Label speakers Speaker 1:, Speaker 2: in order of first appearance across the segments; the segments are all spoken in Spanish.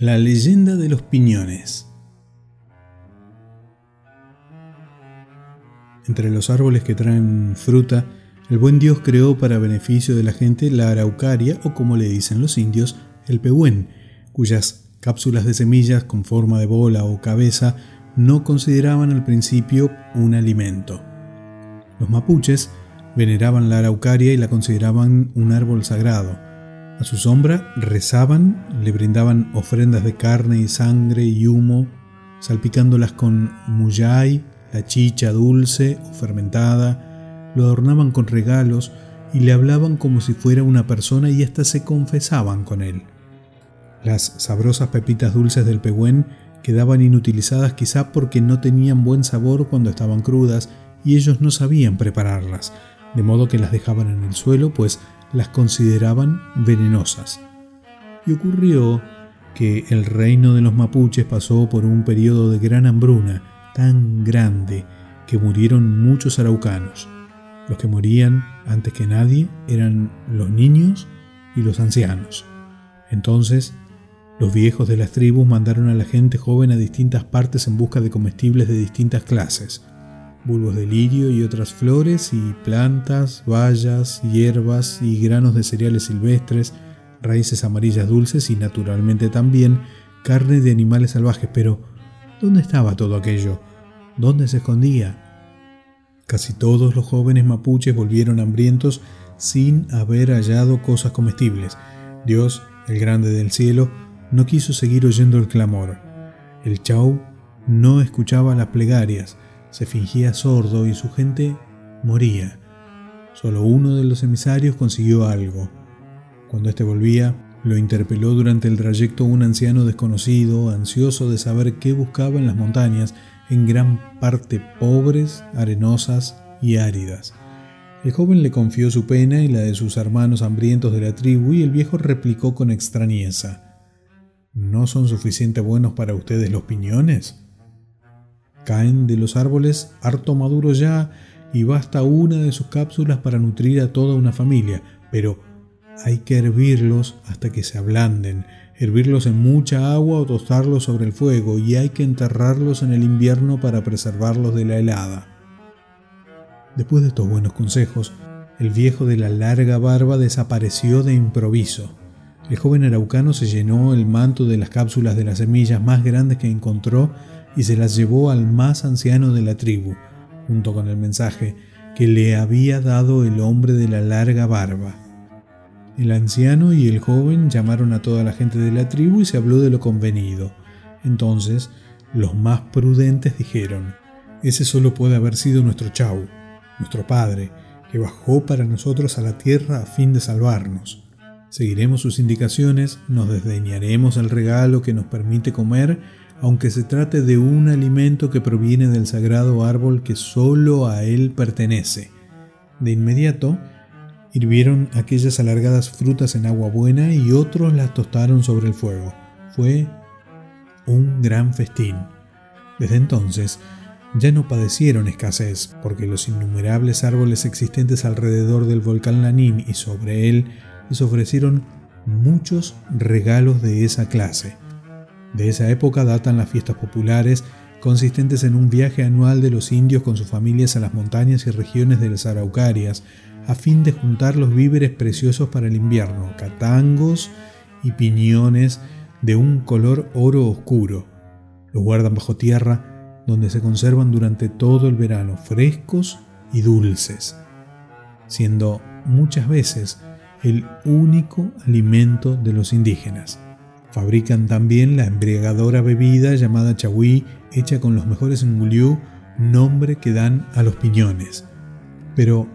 Speaker 1: La leyenda de los piñones. Entre los árboles que traen fruta, el buen Dios creó para beneficio de la gente la araucaria o como le dicen los indios, el pehuen, cuyas cápsulas de semillas con forma de bola o cabeza no consideraban al principio un alimento. Los mapuches veneraban la araucaria y la consideraban un árbol sagrado a su sombra rezaban, le brindaban ofrendas de carne y sangre y humo, salpicándolas con muyay, la chicha dulce o fermentada, lo adornaban con regalos y le hablaban como si fuera una persona y hasta se confesaban con él. Las sabrosas pepitas dulces del pehuen quedaban inutilizadas quizá porque no tenían buen sabor cuando estaban crudas y ellos no sabían prepararlas, de modo que las dejaban en el suelo, pues las consideraban venenosas. Y ocurrió que el reino de los mapuches pasó por un periodo de gran hambruna, tan grande que murieron muchos araucanos. Los que morían antes que nadie eran los niños y los ancianos. Entonces, los viejos de las tribus mandaron a la gente joven a distintas partes en busca de comestibles de distintas clases bulbos de lirio y otras flores y plantas, bayas, hierbas y granos de cereales silvestres, raíces amarillas dulces y naturalmente también carne de animales salvajes. Pero, ¿dónde estaba todo aquello? ¿Dónde se escondía? Casi todos los jóvenes mapuches volvieron hambrientos sin haber hallado cosas comestibles. Dios, el grande del cielo, no quiso seguir oyendo el clamor. El chau no escuchaba las plegarias, se fingía sordo y su gente moría. Solo uno de los emisarios consiguió algo. Cuando éste volvía, lo interpeló durante el trayecto un anciano desconocido, ansioso de saber qué buscaba en las montañas, en gran parte pobres, arenosas y áridas. El joven le confió su pena y la de sus hermanos hambrientos de la tribu y el viejo replicó con extrañeza. ¿No son suficientemente buenos para ustedes los piñones? Caen de los árboles harto maduros ya y basta una de sus cápsulas para nutrir a toda una familia, pero hay que hervirlos hasta que se ablanden, hervirlos en mucha agua o tostarlos sobre el fuego y hay que enterrarlos en el invierno para preservarlos de la helada. Después de estos buenos consejos, el viejo de la larga barba desapareció de improviso. El joven araucano se llenó el manto de las cápsulas de las semillas más grandes que encontró y se las llevó al más anciano de la tribu, junto con el mensaje que le había dado el hombre de la larga barba. El anciano y el joven llamaron a toda la gente de la tribu y se habló de lo convenido. Entonces, los más prudentes dijeron, ese solo puede haber sido nuestro Chau, nuestro padre, que bajó para nosotros a la tierra a fin de salvarnos. Seguiremos sus indicaciones, nos desdeñaremos el regalo que nos permite comer aunque se trate de un alimento que proviene del sagrado árbol que solo a él pertenece. De inmediato, hirvieron aquellas alargadas frutas en agua buena y otros las tostaron sobre el fuego. Fue un gran festín. Desde entonces, ya no padecieron escasez, porque los innumerables árboles existentes alrededor del volcán Lanín y sobre él les ofrecieron muchos regalos de esa clase. De esa época datan las fiestas populares, consistentes en un viaje anual de los indios con sus familias a las montañas y regiones de las Araucarias, a fin de juntar los víveres preciosos para el invierno, catangos y piñones de un color oro oscuro. Los guardan bajo tierra, donde se conservan durante todo el verano, frescos y dulces, siendo muchas veces el único alimento de los indígenas. Fabrican también la embriagadora bebida llamada chagüí, hecha con los mejores nguliu, nombre que dan a los piñones. Pero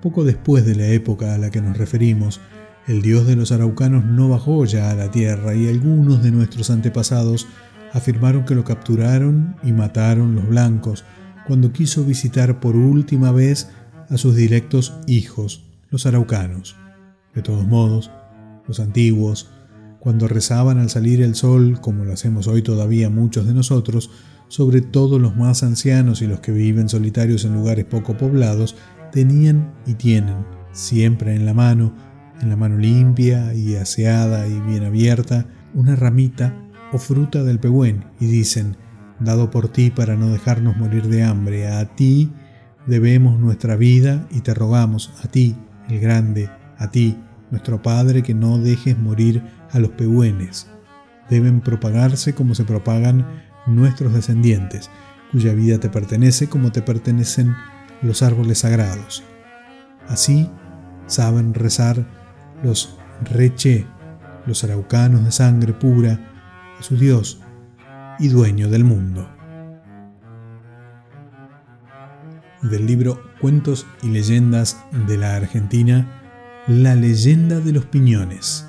Speaker 1: poco después de la época a la que nos referimos, el dios de los araucanos no bajó ya a la tierra y algunos de nuestros antepasados afirmaron que lo capturaron y mataron los blancos cuando quiso visitar por última vez a sus directos hijos, los araucanos. De todos modos, los antiguos, cuando rezaban al salir el sol, como lo hacemos hoy todavía muchos de nosotros, sobre todo los más ancianos y los que viven solitarios en lugares poco poblados, tenían y tienen siempre en la mano, en la mano limpia y aseada y bien abierta, una ramita o fruta del pehuen y dicen, dado por ti para no dejarnos morir de hambre, a ti debemos nuestra vida y te rogamos, a ti, el grande, a ti, nuestro Padre, que no dejes morir a los pehuenes. Deben propagarse como se propagan nuestros descendientes, cuya vida te pertenece como te pertenecen los árboles sagrados. Así saben rezar los reche, los araucanos de sangre pura, a su Dios y dueño del mundo. Del libro Cuentos y leyendas de la Argentina, La leyenda de los piñones